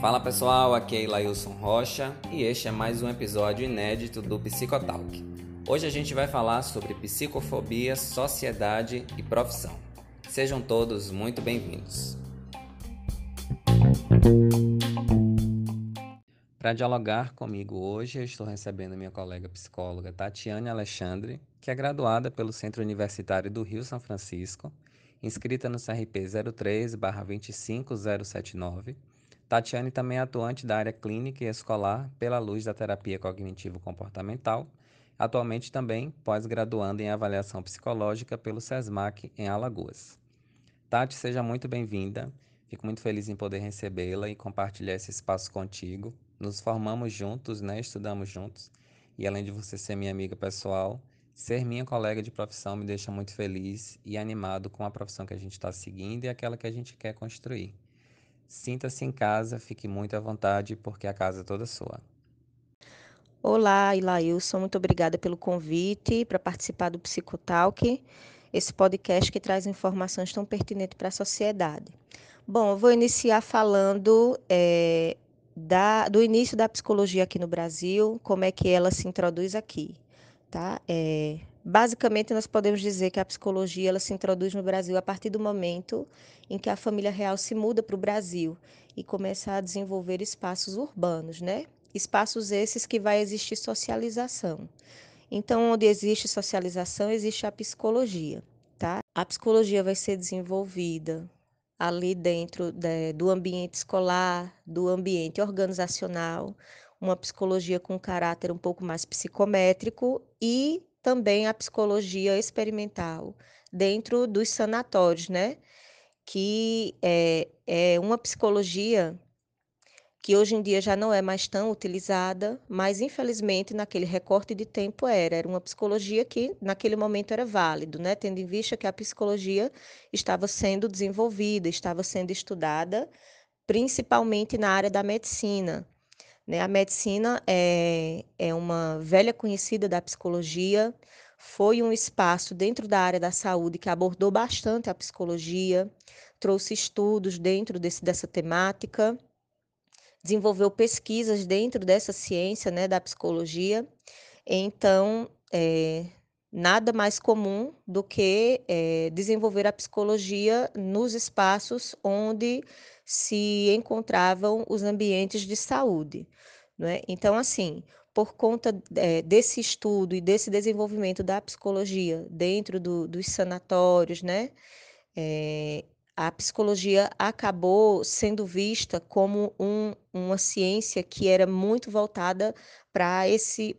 Fala pessoal, aqui é Ilailson Rocha e este é mais um episódio inédito do Psicotalk. Hoje a gente vai falar sobre psicofobia, sociedade e profissão. Sejam todos muito bem-vindos. Para dialogar comigo hoje, eu estou recebendo minha colega psicóloga Tatiane Alexandre, que é graduada pelo Centro Universitário do Rio São Francisco, inscrita no CRP 03-25079. Tatiane também é atuante da área clínica e escolar pela luz da terapia cognitivo-comportamental, atualmente também pós-graduando em avaliação psicológica pelo SESMAC em Alagoas. Tati, seja muito bem-vinda. Fico muito feliz em poder recebê-la e compartilhar esse espaço contigo nos formamos juntos, né? Estudamos juntos. E além de você ser minha amiga pessoal, ser minha colega de profissão me deixa muito feliz e animado com a profissão que a gente está seguindo e aquela que a gente quer construir. Sinta-se em casa, fique muito à vontade, porque a casa é toda sua. Olá, Ilailson, muito obrigada pelo convite para participar do Psicotalk, esse podcast que traz informações tão pertinentes para a sociedade. Bom, eu vou iniciar falando é, da, do início da psicologia aqui no Brasil, como é que ela se introduz aqui, tá? É, basicamente, nós podemos dizer que a psicologia ela se introduz no Brasil a partir do momento em que a família real se muda para o Brasil e começa a desenvolver espaços urbanos, né? Espaços esses que vai existir socialização. Então, onde existe socialização, existe a psicologia, tá? A psicologia vai ser desenvolvida ali dentro de, do ambiente escolar, do ambiente organizacional, uma psicologia com caráter um pouco mais psicométrico e também a psicologia experimental dentro dos sanatórios, né? Que é, é uma psicologia que hoje em dia já não é mais tão utilizada, mas infelizmente naquele recorte de tempo era, era uma psicologia que naquele momento era válido, né? Tendo em vista que a psicologia estava sendo desenvolvida, estava sendo estudada, principalmente na área da medicina. Né? A medicina é, é uma velha conhecida da psicologia, foi um espaço dentro da área da saúde que abordou bastante a psicologia, trouxe estudos dentro desse, dessa temática desenvolveu pesquisas dentro dessa ciência, né, da psicologia. Então, é, nada mais comum do que é, desenvolver a psicologia nos espaços onde se encontravam os ambientes de saúde. Né? Então, assim, por conta é, desse estudo e desse desenvolvimento da psicologia dentro do, dos sanatórios, né? É, a psicologia acabou sendo vista como um, uma ciência que era muito voltada para esse,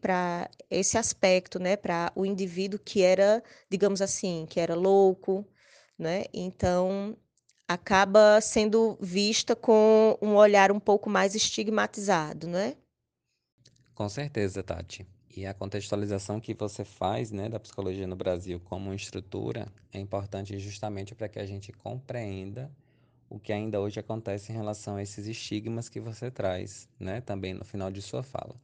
esse aspecto, né? para o indivíduo que era, digamos assim, que era louco. Né? Então, acaba sendo vista com um olhar um pouco mais estigmatizado, né? Com certeza, Tati. E a contextualização que você faz né, da psicologia no Brasil como estrutura é importante justamente para que a gente compreenda o que ainda hoje acontece em relação a esses estigmas que você traz, né, também no final de sua fala.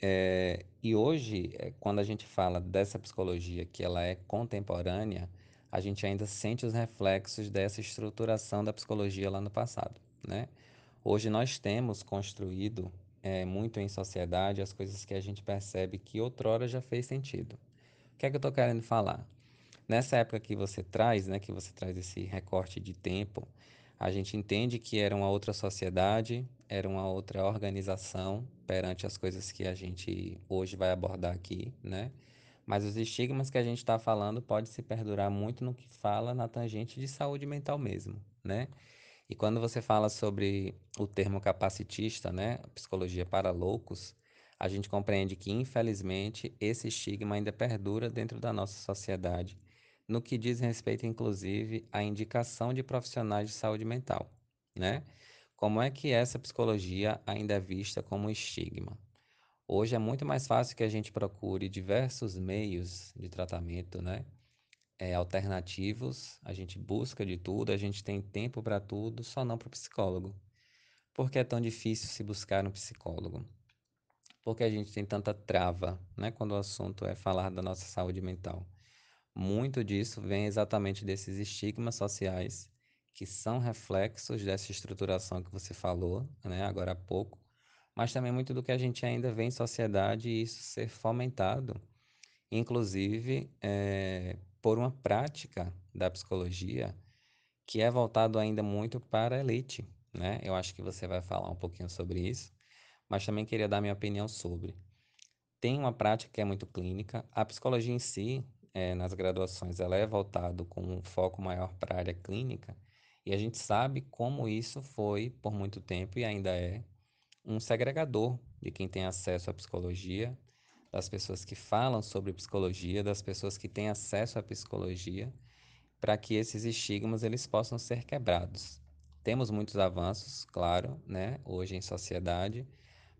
É, e hoje, é, quando a gente fala dessa psicologia que ela é contemporânea, a gente ainda sente os reflexos dessa estruturação da psicologia lá no passado, né? Hoje nós temos construído é, muito em sociedade as coisas que a gente percebe que outrora já fez sentido. O que é que eu estou querendo falar? Nessa época que você traz, né, que você traz esse recorte de tempo, a gente entende que era uma outra sociedade, era uma outra organização perante as coisas que a gente hoje vai abordar aqui, né? Mas os estigmas que a gente está falando pode se perdurar muito no que fala na tangente de saúde mental mesmo, né? E quando você fala sobre o termo capacitista, né, psicologia para loucos, a gente compreende que, infelizmente, esse estigma ainda perdura dentro da nossa sociedade, no que diz respeito, inclusive, à indicação de profissionais de saúde mental, né? Como é que essa psicologia ainda é vista como um estigma? Hoje é muito mais fácil que a gente procure diversos meios de tratamento, né? é, alternativos, a gente busca de tudo, a gente tem tempo para tudo, só não para o psicólogo. Por que é tão difícil se buscar um psicólogo? Porque a gente tem tanta trava, né, quando o assunto é falar da nossa saúde mental. muito disso vem exatamente desses estigmas sociais que são reflexos dessa estruturação que você falou, né, agora há pouco, mas também muito do que a gente ainda vê em sociedade e isso ser fomentado, inclusive é, por uma prática da psicologia que é voltado ainda muito para a elite, né? Eu acho que você vai falar um pouquinho sobre isso, mas também queria dar minha opinião sobre. Tem uma prática que é muito clínica, a psicologia em si, é, nas graduações, ela é voltado com um foco maior para a área clínica, e a gente sabe como isso foi por muito tempo e ainda é um segregador de quem tem acesso à psicologia, das pessoas que falam sobre psicologia, das pessoas que têm acesso à psicologia, para que esses estigmas eles possam ser quebrados. Temos muitos avanços, claro, né, hoje em sociedade,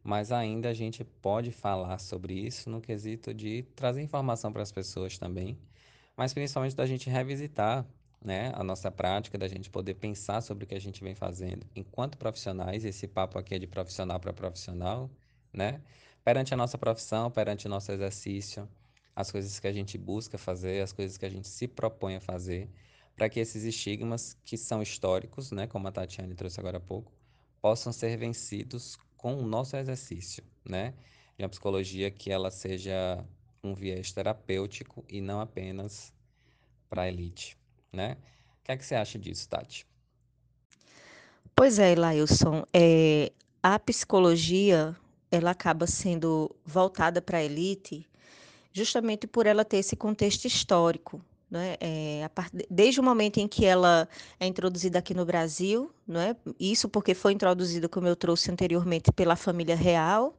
mas ainda a gente pode falar sobre isso no quesito de trazer informação para as pessoas também, mas principalmente da gente revisitar né, a nossa prática, da gente poder pensar sobre o que a gente vem fazendo enquanto profissionais, esse papo aqui é de profissional para profissional, né, perante a nossa profissão, perante o nosso exercício, as coisas que a gente busca fazer, as coisas que a gente se propõe a fazer, para que esses estigmas que são históricos, né, como a Tatiane trouxe agora há pouco, possam ser vencidos com o nosso exercício, né, de uma psicologia que ela seja um viés terapêutico e não apenas para a elite né? O que é que você acha disso, Tati? Pois é, Lailson, é, a psicologia ela acaba sendo voltada para a elite justamente por ela ter esse contexto histórico, né? É, part... Desde o momento em que ela é introduzida aqui no Brasil, né? Isso porque foi introduzida, como eu trouxe anteriormente, pela família real,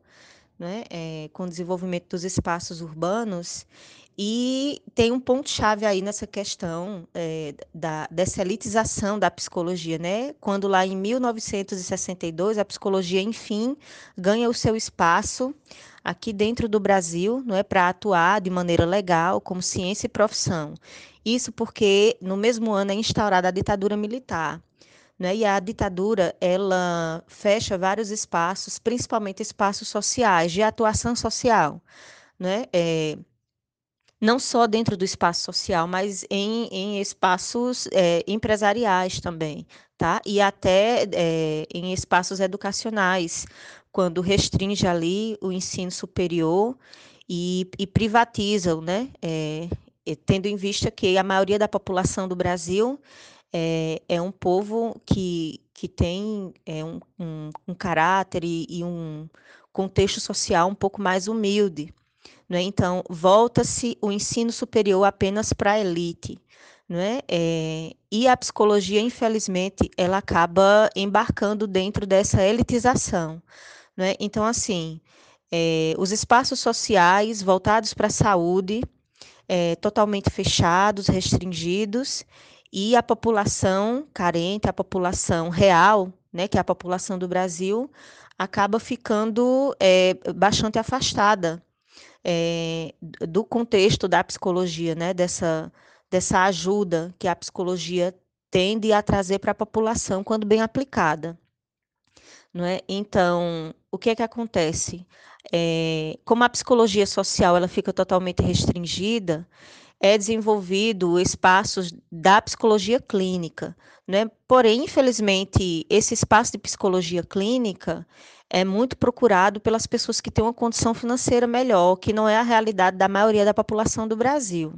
né? É, com o desenvolvimento dos espaços urbanos e tem um ponto-chave aí nessa questão é, da, dessa elitização da psicologia, né? Quando lá em 1962 a psicologia, enfim, ganha o seu espaço aqui dentro do Brasil, não é, para atuar de maneira legal como ciência e profissão. Isso porque no mesmo ano é instaurada a ditadura militar. Né? E a ditadura ela fecha vários espaços, principalmente espaços sociais, de atuação social. Né? É, não só dentro do espaço social, mas em, em espaços é, empresariais também, tá? E até é, em espaços educacionais, quando restringe ali o ensino superior e, e privatiza, né? É, tendo em vista que a maioria da população do Brasil é, é um povo que, que tem é, um, um, um caráter e, e um contexto social um pouco mais humilde. Né? Então, volta-se o ensino superior apenas para a elite. Né? É, e a psicologia, infelizmente, ela acaba embarcando dentro dessa elitização. Né? Então, assim, é, os espaços sociais voltados para a saúde, é, totalmente fechados, restringidos, e a população carente, a população real, né, que é a população do Brasil, acaba ficando é, bastante afastada é, do contexto da psicologia, né, dessa, dessa ajuda que a psicologia tende a trazer para a população quando bem aplicada. Não é? Então, o que é que acontece? É, como a psicologia social ela fica totalmente restringida, é desenvolvido espaços da psicologia clínica, né? Porém, infelizmente, esse espaço de psicologia clínica é muito procurado pelas pessoas que têm uma condição financeira melhor, que não é a realidade da maioria da população do Brasil.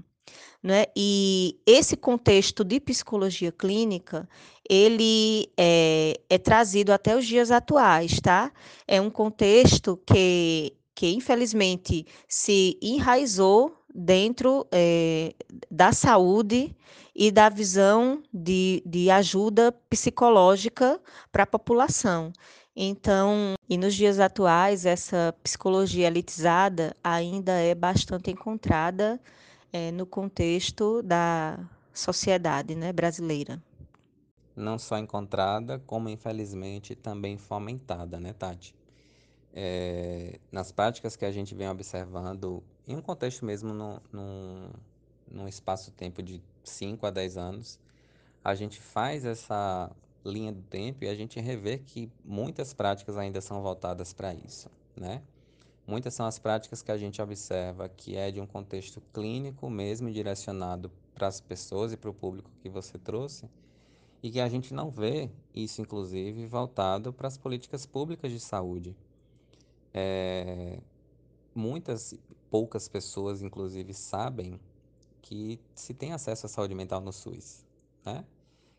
Né? E esse contexto de psicologia clínica, ele é, é, trazido até os dias atuais, tá? É um contexto que, que infelizmente, se enraizou dentro é, da saúde e da visão de, de ajuda psicológica para a população. Então, e nos dias atuais, essa psicologia elitizada ainda é bastante encontrada é, no contexto da sociedade né, brasileira. Não só encontrada, como infelizmente também fomentada, né, Tati? É, nas práticas que a gente vem observando, em um contexto mesmo, no, no, num espaço-tempo de 5 a 10 anos, a gente faz essa linha do tempo e a gente revê que muitas práticas ainda são voltadas para isso, né? Muitas são as práticas que a gente observa que é de um contexto clínico mesmo, direcionado para as pessoas e para o público que você trouxe, e que a gente não vê isso, inclusive, voltado para as políticas públicas de saúde. É, muitas, poucas pessoas, inclusive, sabem que se tem acesso à saúde mental no SUS, né?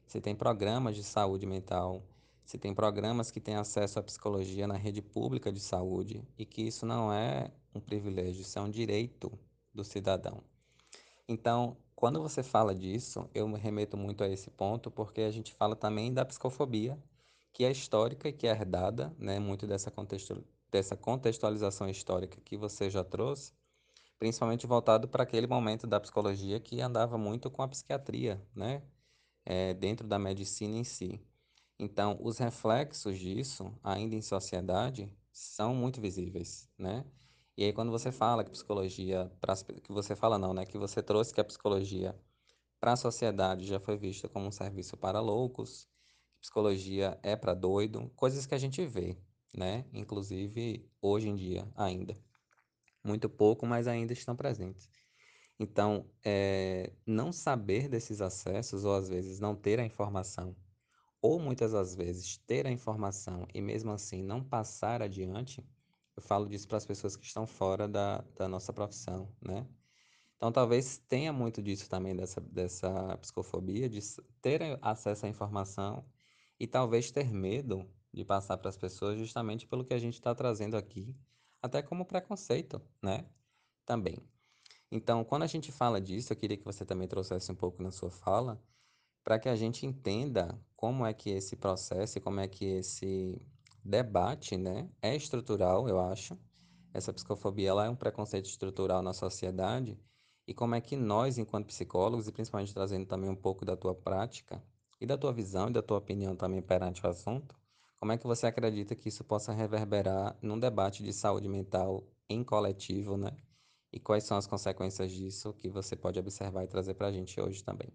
Se tem programas de saúde mental, se tem programas que têm acesso à psicologia na rede pública de saúde e que isso não é um privilégio, isso é um direito do cidadão. Então, quando você fala disso, eu me remeto muito a esse ponto porque a gente fala também da psicofobia, que é histórica e que é herdada, né, muito dessa, contextu dessa contextualização histórica que você já trouxe, principalmente voltado para aquele momento da psicologia que andava muito com a psiquiatria, né, é, dentro da medicina em si. Então, os reflexos disso, ainda em sociedade, são muito visíveis, né? E aí quando você fala que psicologia, pra, que você fala não, né? Que você trouxe que a psicologia para a sociedade já foi vista como um serviço para loucos, psicologia é para doido, coisas que a gente vê, né? Inclusive hoje em dia ainda. Muito pouco, mas ainda estão presentes. Então, é, não saber desses acessos, ou às vezes não ter a informação, ou muitas das vezes ter a informação e mesmo assim não passar adiante, eu falo disso para as pessoas que estão fora da, da nossa profissão, né? Então, talvez tenha muito disso também, dessa, dessa psicofobia, de ter acesso à informação e talvez ter medo de passar para as pessoas justamente pelo que a gente está trazendo aqui, até como preconceito, né? Também. Então, quando a gente fala disso, eu queria que você também trouxesse um pouco na sua fala, para que a gente entenda como é que esse processo e como é que esse debate, né, é estrutural, eu acho. Essa psicofobia ela é um preconceito estrutural na sociedade e como é que nós, enquanto psicólogos, e principalmente trazendo também um pouco da tua prática e da tua visão e da tua opinião também perante o assunto, como é que você acredita que isso possa reverberar num debate de saúde mental em coletivo, né? E quais são as consequências disso que você pode observar e trazer para a gente hoje também?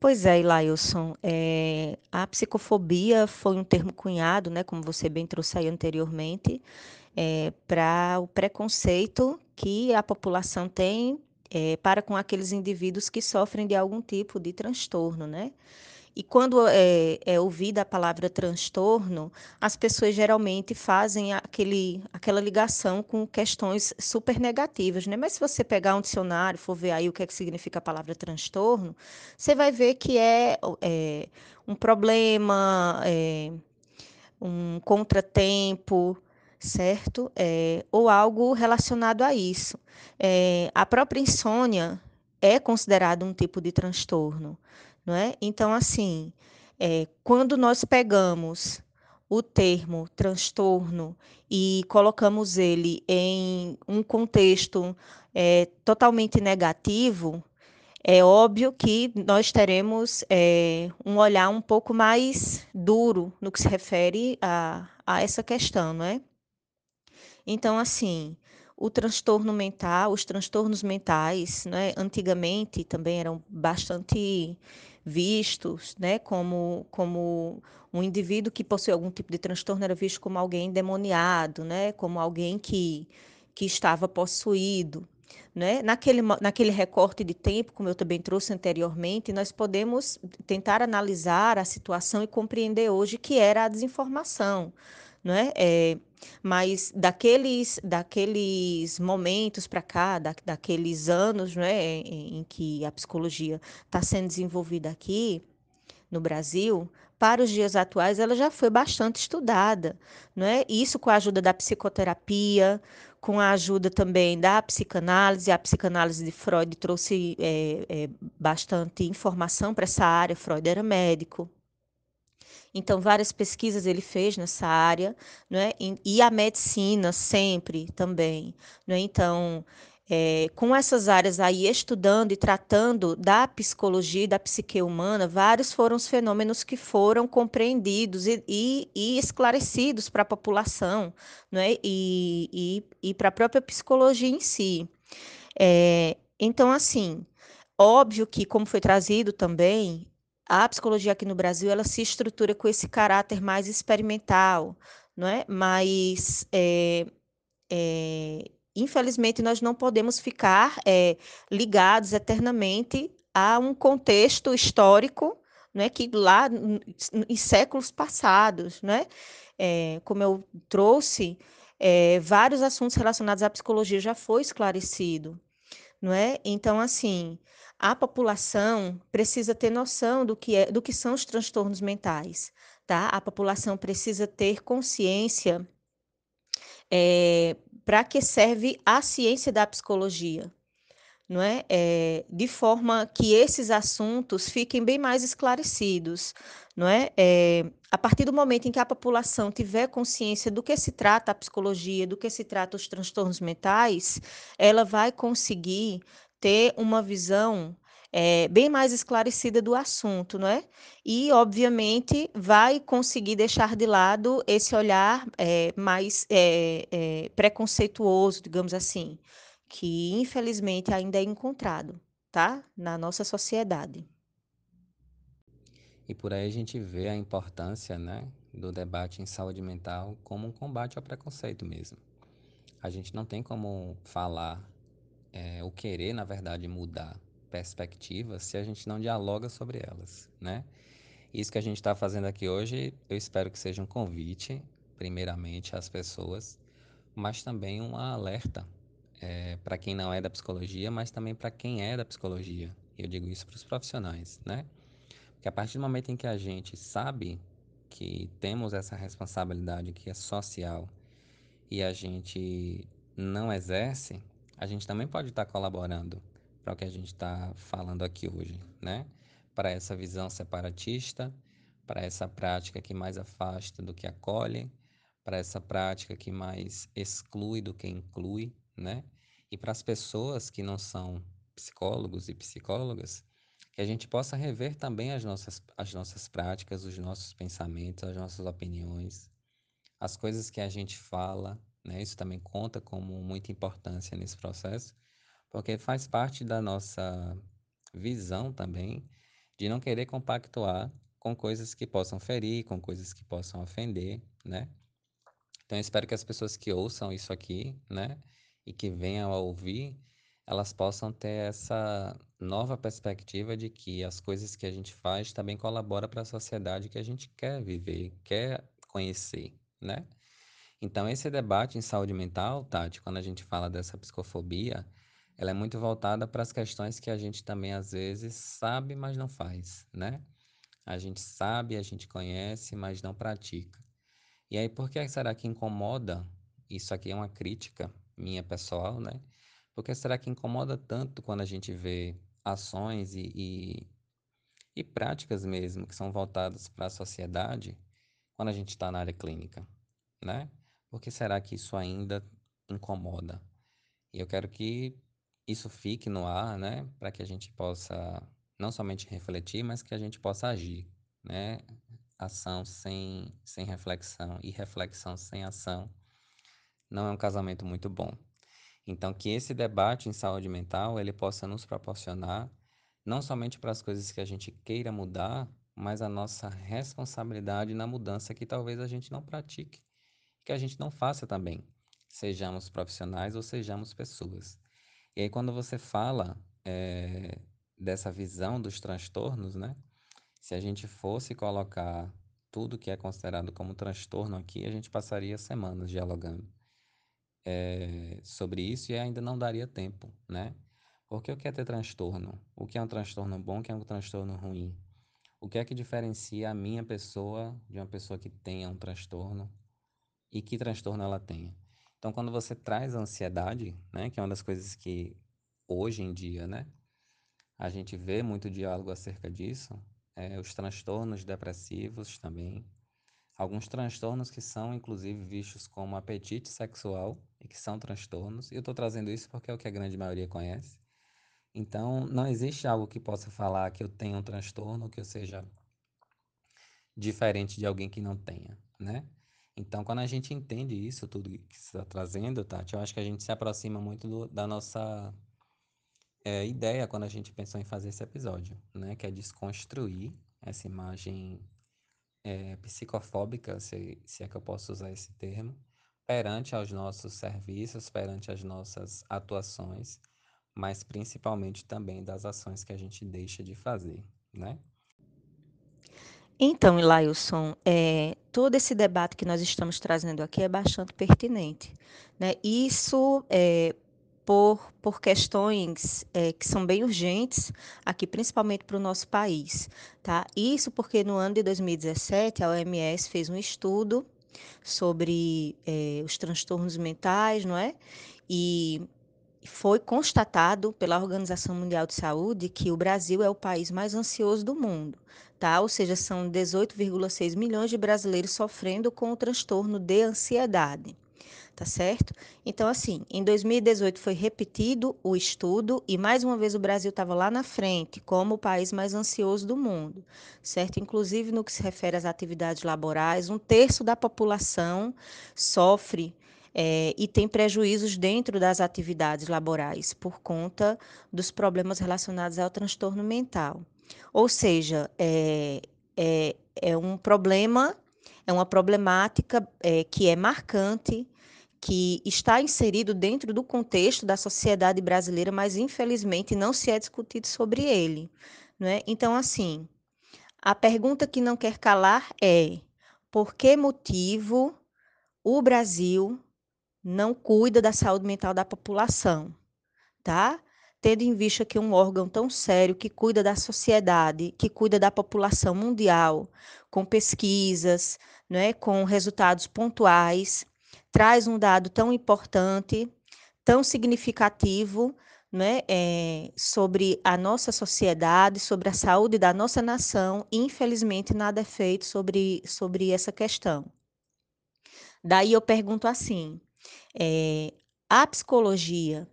Pois é, Ilailson, é, a psicofobia foi um termo cunhado, né, como você bem trouxe aí anteriormente, é, para o preconceito que a população tem é, para com aqueles indivíduos que sofrem de algum tipo de transtorno, né? E quando é, é ouvida a palavra transtorno, as pessoas geralmente fazem aquele, aquela ligação com questões super negativas, né? Mas se você pegar um dicionário, for ver aí o que é que significa a palavra transtorno, você vai ver que é, é um problema, é, um contratempo, certo? É, ou algo relacionado a isso. É, a própria insônia é considerada um tipo de transtorno não é? Então, assim, é, quando nós pegamos o termo transtorno e colocamos ele em um contexto é, totalmente negativo, é óbvio que nós teremos é, um olhar um pouco mais duro no que se refere a, a essa questão, não é? Então, assim, o transtorno mental, os transtornos mentais, né, antigamente também eram bastante vistos, né, como, como um indivíduo que possui algum tipo de transtorno era visto como alguém endemoniado, né, como alguém que, que estava possuído. Né? Naquele, naquele recorte de tempo, como eu também trouxe anteriormente, nós podemos tentar analisar a situação e compreender hoje que era a desinformação. Né? É, mas daqueles, daqueles momentos para cá, da, daqueles anos né, em, em que a psicologia está sendo desenvolvida aqui no Brasil, para os dias atuais, ela já foi bastante estudada. Não é? Isso com a ajuda da psicoterapia, com a ajuda também da psicanálise. A psicanálise de Freud trouxe é, é, bastante informação para essa área. Freud era médico. Então, várias pesquisas ele fez nessa área, né? e a medicina sempre também. Né? Então, é, com essas áreas aí, estudando e tratando da psicologia e da psique humana, vários foram os fenômenos que foram compreendidos e, e, e esclarecidos para a população né? e, e, para a própria psicologia em si. É, então, assim, óbvio que, como foi trazido também, a psicologia aqui no Brasil ela se estrutura com esse caráter mais experimental, não é? Mas é, eh, infelizmente, nós não podemos ficar, eh, ligados eternamente a um contexto histórico, né, que lá em séculos passados, né. Como eu trouxe, eh, vários assuntos relacionados à psicologia já foi esclarecido, não é. Então, assim, a população precisa ter noção do que é do que são os transtornos mentais, tá. A população precisa ter consciência eh, pra que serve a ciência da psicologia, não é. Eh, de forma que esses assuntos fiquem bem mais esclarecidos, não é. Eh, a partir do momento em que a população tiver consciência do que se trata a psicologia, do que se trata os transtornos mentais, ela vai conseguir ter uma visão, eh, bem mais esclarecida do assunto, não é. E, obviamente, vai conseguir deixar de lado esse olhar, eh, mais, eh, preconceituoso, digamos assim, que infelizmente ainda é encontrado, tá, na nossa sociedade. E por aí a gente vê a importância, né, do debate em saúde mental como um combate ao preconceito mesmo. A gente não tem como falar, eh, ou querer, na verdade, mudar perspectivas se a gente não dialoga sobre elas, né. Isso que a gente tá fazendo aqui hoje, eu espero que seja um convite, primeiramente às pessoas, mas também um alerta, eh, pra quem não é da psicologia, mas também pra quem é da psicologia. Eu digo isso para os profissionais, né. Porque a partir do momento em que a gente sabe que temos essa responsabilidade que é social e a gente não exerce, a gente também pode estar colaborando para o que a gente tá falando aqui hoje, né. Pra essa visão separatista, pra essa prática que mais afasta do que acolhe, pra essa prática que mais exclui do que inclui, né. E pras pessoas que não são psicólogos e psicólogas, que a gente possa rever também as nossas as nossas práticas, os nossos pensamentos, as nossas opiniões, as coisas que a gente fala, né, isso também conta como muita importância nesse processo, porque faz parte da nossa visão também de não querer compactuar com coisas que possam ferir, com coisas que possam ofender, né. Então eu espero que as pessoas que ouçam isso aqui, né, e que venham a ouvir, elas possam ter essa nova perspectiva de que as coisas que a gente faz também colabora pra sociedade que a gente quer viver, quer conhecer, né. Então esse debate em saúde mental, Tati, quando a gente fala dessa psicofobia, ela é muito voltada pras questões que a gente também, às vezes, sabe, mas não faz, né. A gente sabe, a gente conhece, mas não pratica. E aí por que será que incomoda, isso aqui é uma crítica minha pessoal, né, por que será que incomoda tanto quando a gente vê ações e e e práticas mesmo que são voltadas pra sociedade, quando a gente tá na área clínica, né. Por que será que isso ainda incomoda? E eu quero que isso fique no ar, né, pra que a gente possa não somente refletir, mas que a gente possa agir, né. Ação sem sem reflexão e reflexão sem ação não é um casamento muito bom. Então que esse debate em saúde mental, ele possa nos proporcionar, não somente pras coisas que a gente queira mudar, mas a nossa responsabilidade na mudança que talvez a gente não pratique, que a gente não faça também, sejamos profissionais ou sejamos pessoas. E aí quando você fala, eh, dessa visão dos transtornos, né, se a gente fosse colocar tudo que é considerado como transtorno aqui, a gente passaria semanas dialogando, eh, sobre isso e ainda não daria tempo, né. Porque o que é ter transtorno? O que é um transtorno bom, o que é um transtorno ruim? O que é que diferencia a minha pessoa de uma pessoa que tenha um transtorno e que transtorno ela tenha? Então quando você traz ansiedade, né, que é uma das coisas que hoje em dia, né, a gente vê muito diálogo acerca disso, eh, os transtornos depressivos também, alguns transtornos que são inclusive vistos como apetite sexual e que são transtornos, e eu tô trazendo isso porque é o que a grande maioria conhece. Então não existe algo que possa falar que eu tenho um transtorno que eu seja diferente de alguém que não tenha, né. Então quando a gente entende isso tudo que você tá trazendo, Tati, eu acho que a gente se aproxima muito do da nossa, eh, ideia quando a gente pensou em fazer esse episódio, né, que é desconstruir essa imagem, eh, psicofóbica, se se é que eu posso usar esse termo, perante aos nossos serviços, perante as nossas atuações, mas principalmente também das ações que a gente deixa de fazer, né? Então, Ilailson, é, todo esse debate que nós estamos trazendo aqui é bastante pertinente. Né? Isso é, por, por questões é, que são bem urgentes aqui, principalmente para o nosso país. Tá? Isso porque no ano de 2017 a OMS fez um estudo sobre é, os transtornos mentais, não é? E foi constatado pela Organização Mundial de Saúde que o Brasil é o país mais ansioso do mundo, Ou seja, são 18,6 milhões de brasileiros sofrendo com o transtorno de ansiedade tá certo? Então, assim, em 2018 foi repetido o estudo e mais uma vez o Brasil estava lá na frente, como o país mais ansioso do mundo, certo? Inclusive no que se refere às atividades laborais, um terço da população sofre é, e tem prejuízos dentro das atividades laborais por conta dos problemas relacionados ao transtorno mental. Ou seja, é, é, é um problema, é uma problemática é, que é marcante, que está inserido dentro do contexto da sociedade brasileira, mas infelizmente não se é discutido sobre ele. Né? Então, assim, a pergunta que não quer calar é: por que motivo o Brasil não cuida da saúde mental da população, tá? Tendo em vista que um órgão tão sério que cuida da sociedade, que cuida da população mundial, com pesquisas, né, com resultados pontuais, traz um dado tão importante, tão significativo, né, é, sobre a nossa sociedade, sobre a saúde da nossa nação, e infelizmente nada é feito sobre, sobre essa questão. Daí eu pergunto assim: é, a psicologia,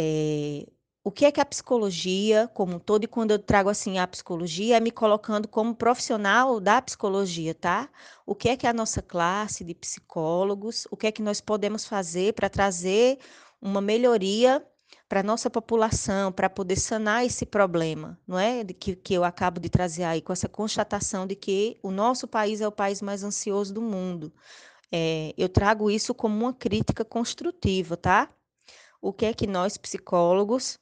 é, o que é que a psicologia, como um todo, e quando eu trago assim a psicologia, é me colocando como profissional da psicologia, tá? O que é que a nossa classe de psicólogos, o que é que nós podemos fazer para trazer uma melhoria para a nossa população, para poder sanar esse problema, não é? Que, que eu acabo de trazer aí, com essa constatação de que o nosso país é o país mais ansioso do mundo. É, eu trago isso como uma crítica construtiva, tá? O que é que nós, psicólogos,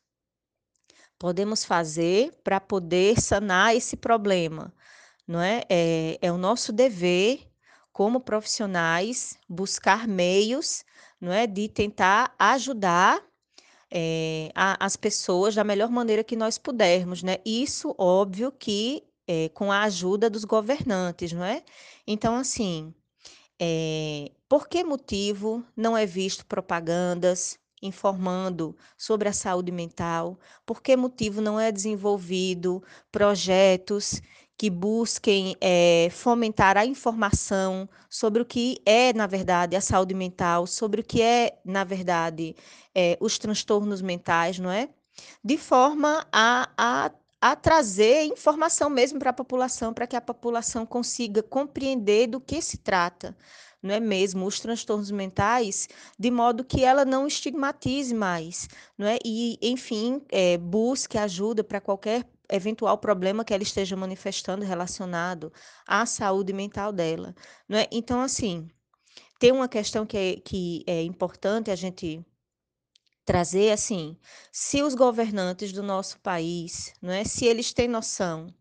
podemos fazer para poder sanar esse problema? Não é? é? É o nosso dever, como profissionais, buscar meios não é, de tentar ajudar é, a, as pessoas da melhor maneira que nós pudermos, né? Isso, óbvio, que é, com a ajuda dos governantes, não é? Então, assim, é, por que motivo não é visto propagandas informando sobre a saúde mental? Por que motivo não é desenvolvido projetos que busquem é, fomentar a informação sobre o que é, na verdade, a saúde mental, sobre o que é, na verdade, é, os transtornos mentais, não é? De forma a, a a trazer informação mesmo para a população, para que a população consiga compreender do que se trata, não é mesmo? Os transtornos mentais, de modo que ela não estigmatize mais, não é? E, enfim, é, busque ajuda para qualquer eventual problema que ela esteja manifestando relacionado à saúde mental dela, não é? Então, assim, tem uma questão que é, que é importante a gente trazer assim, se os governantes do nosso país, não é, se eles têm noção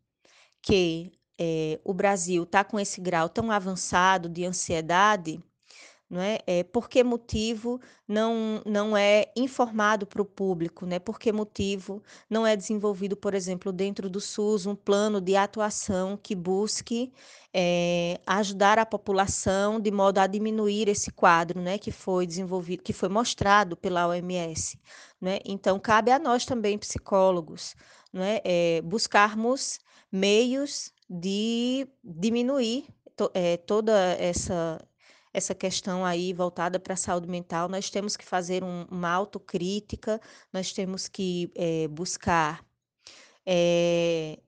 que é, o Brasil está com esse grau tão avançado de ansiedade, não é? é por que motivo não, não é informado para o público, né? Por que motivo não é desenvolvido, por exemplo, dentro do SUS, um plano de atuação que busque é, ajudar a população de modo a diminuir esse quadro, né? Que foi desenvolvido, que foi mostrado pela OMS, né? Então cabe a nós também psicólogos, não é? é buscarmos meios de diminuir to, é, toda essa essa questão aí voltada para a saúde mental, nós temos que fazer um, uma autocrítica, nós temos que é, buscar é,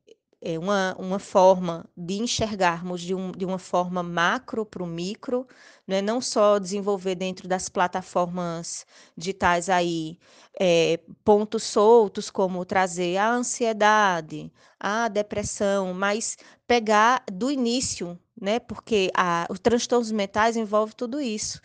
é uma, uma forma de enxergarmos de, um, de uma forma macro para o micro, né? não só desenvolver dentro das plataformas digitais aí é, pontos soltos, como trazer a ansiedade, a depressão, mas pegar do início né? Porque a, os transtornos mentais envolvem tudo isso.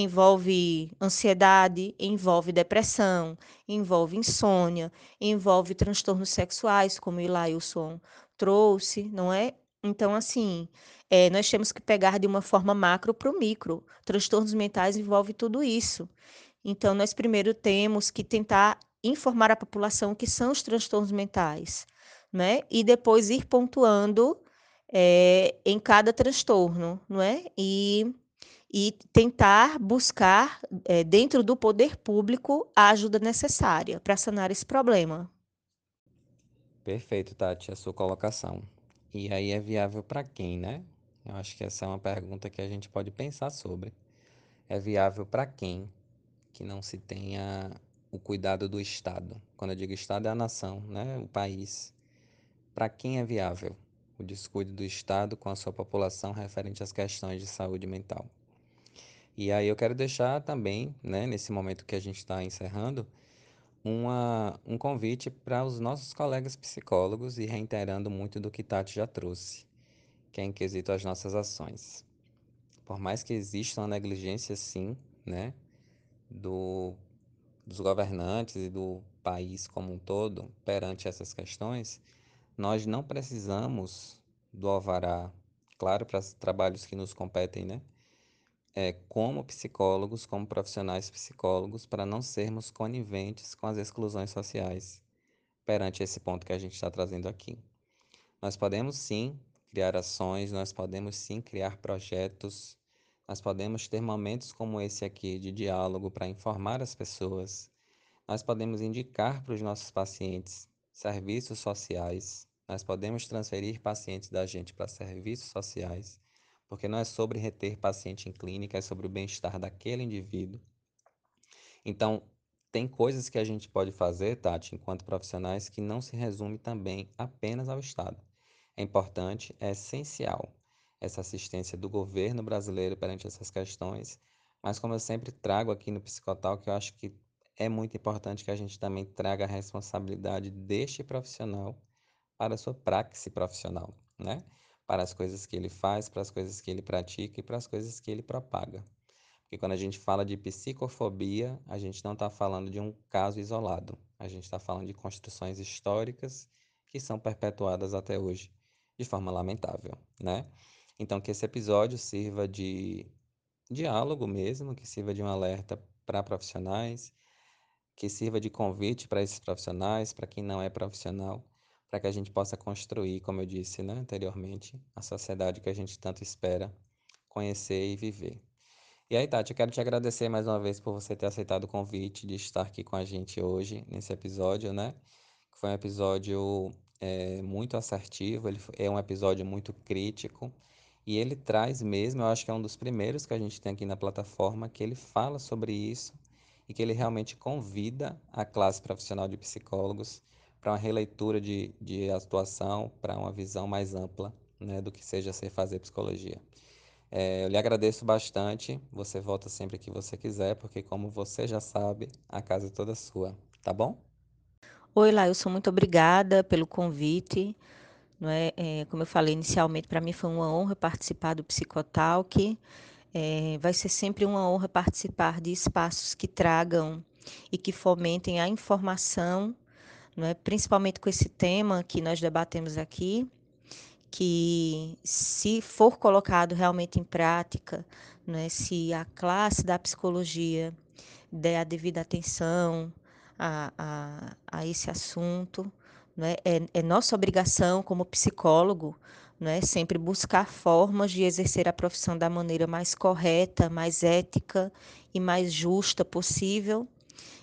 Envolve ansiedade, envolve depressão, envolve insônia, envolve transtornos sexuais, como Ilailson trouxe, não é? Então, assim, é, nós temos que pegar de uma forma macro para o micro. Transtornos mentais envolve tudo isso. Então, nós primeiro temos que tentar informar a população o que são os transtornos mentais, né? E depois ir pontuando é, em cada transtorno, não é? E, e tentar buscar, é, dentro do poder público, a ajuda necessária para sanar esse problema. Perfeito, Tati, a sua colocação. E aí é viável para quem, né? Eu acho que essa é uma pergunta que a gente pode pensar sobre. É viável para quem que não se tenha o cuidado do Estado? Quando eu digo Estado, é a nação, né? O país. Para quem é viável o descuido do Estado com a sua população referente às questões de saúde mental? E aí eu quero deixar também, né, nesse momento que a gente está encerrando, uma, um convite para os nossos colegas psicólogos e reiterando muito do que Tati já trouxe, que é em quesito às nossas ações. Por mais que exista uma negligência, sim, né, do, dos governantes e do país como um todo perante essas questões, nós não precisamos do alvará, claro, para os trabalhos que nos competem, né? É, como psicólogos, como profissionais psicólogos, para não sermos coniventes com as exclusões sociais perante esse ponto que a gente está trazendo aqui. Nós podemos sim criar ações, nós podemos sim criar projetos nós podemos ter momentos como esse aqui de diálogo para informar as pessoas. Nós podemos indicar para os nossos pacientes serviços sociais. Nós podemos transferir pacientes da gente para serviços sociais, porque não é sobre reter paciente em clínica, é sobre o bem-estar daquele indivíduo. Então, tem coisas que a gente pode fazer, Tati, enquanto profissionais, que não se resume também apenas ao Estado. É importante, é essencial essa assistência do governo brasileiro perante essas questões, mas como eu sempre trago aqui no Psicotal, que eu acho que é muito importante que a gente também traga a responsabilidade deste profissional para a sua praxe profissional, né? Para as coisas que ele faz, para as coisas que ele pratica e para as coisas que ele propaga. Porque quando a gente fala de psicofobia, a gente não está falando de um caso isolado. A gente está falando de construções históricas que são perpetuadas até hoje de forma lamentável, né? Então, que esse episódio sirva de diálogo mesmo, que sirva de um alerta para profissionais, que sirva de convite para esses profissionais, para quem não é profissional, para que a gente possa construir, como eu disse né, anteriormente, a sociedade que a gente tanto espera conhecer e viver. E aí, Tati, eu quero te agradecer mais uma vez por você ter aceitado o convite de estar aqui com a gente hoje, nesse episódio, né? Que foi um episódio é, muito assertivo, ele é um episódio muito crítico. E ele traz mesmo, eu acho que é um dos primeiros que a gente tem aqui na plataforma, que ele fala sobre isso e que ele realmente convida a classe profissional de psicólogos para uma releitura de, de atuação, para uma visão mais ampla né, do que seja ser fazer psicologia. É, eu lhe agradeço bastante. Você volta sempre que você quiser, porque, como você já sabe, a casa é toda sua. Tá bom? Oi, Lailson, muito obrigada pelo convite. Não é? é como eu falei inicialmente, para mim foi uma honra participar do Psicotalk. É, vai ser sempre uma honra participar de espaços que tragam e que fomentem a informação, não é? principalmente com esse tema que nós debatemos aqui, que se for colocado realmente em prática, não é? se a classe da psicologia der a devida atenção a, a, a esse assunto, né? É, é nossa obrigação como psicólogo né? sempre buscar formas de exercer a profissão da maneira mais correta, mais ética e mais justa possível.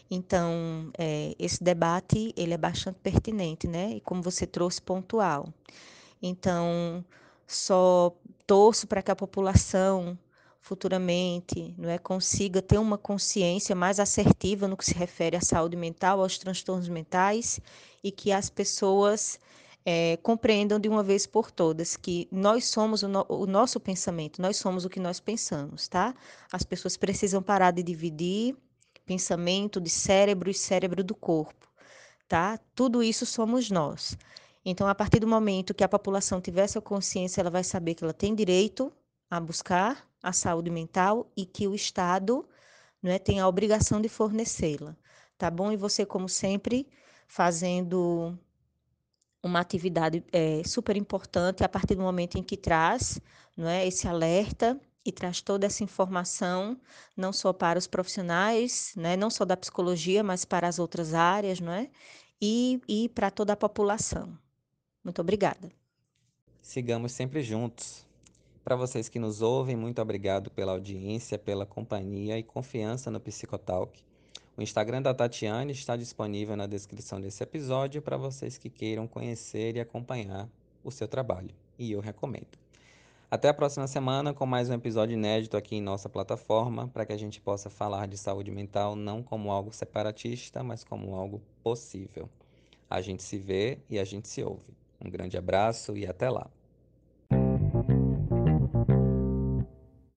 Então, é, esse debate ele é bastante pertinente, né? E como você trouxe, pontual. Então, só torço para que a população futuramente não é, consiga ter uma consciência mais assertiva no que se refere à saúde mental, aos transtornos mentais, e que as pessoas é, compreendam de uma vez por todas que nós somos o, no, o, nosso pensamento, nós somos o que nós pensamos, tá? As pessoas precisam parar de dividir pensamento de cérebro e cérebro do corpo, tá? Tudo isso somos nós. Então, a partir do momento que a população tiver essa consciência, ela vai saber que ela tem direito a buscar a saúde mental e que o Estado né, tem a obrigação de fornecê-la. Tá bom? E você, como sempre, fazendo uma atividade é, super importante a partir do momento em que traz não é, esse alerta e traz toda essa informação, não só para os profissionais, né, não só da psicologia, mas para as outras áreas, não é? E, e para toda a população. Muito obrigada. Sigamos sempre juntos. Para vocês que nos ouvem, muito obrigado pela audiência, pela companhia e confiança no Psicotalk. O Instagram da Tatiane está disponível na descrição desse episódio para vocês que queiram conhecer e acompanhar o seu trabalho. E eu recomendo. Até a próxima semana com mais um episódio inédito aqui em nossa plataforma, para que a gente possa falar de saúde mental não como algo separatista, mas como algo possível. A gente se vê e a gente se ouve. Um grande abraço e até lá!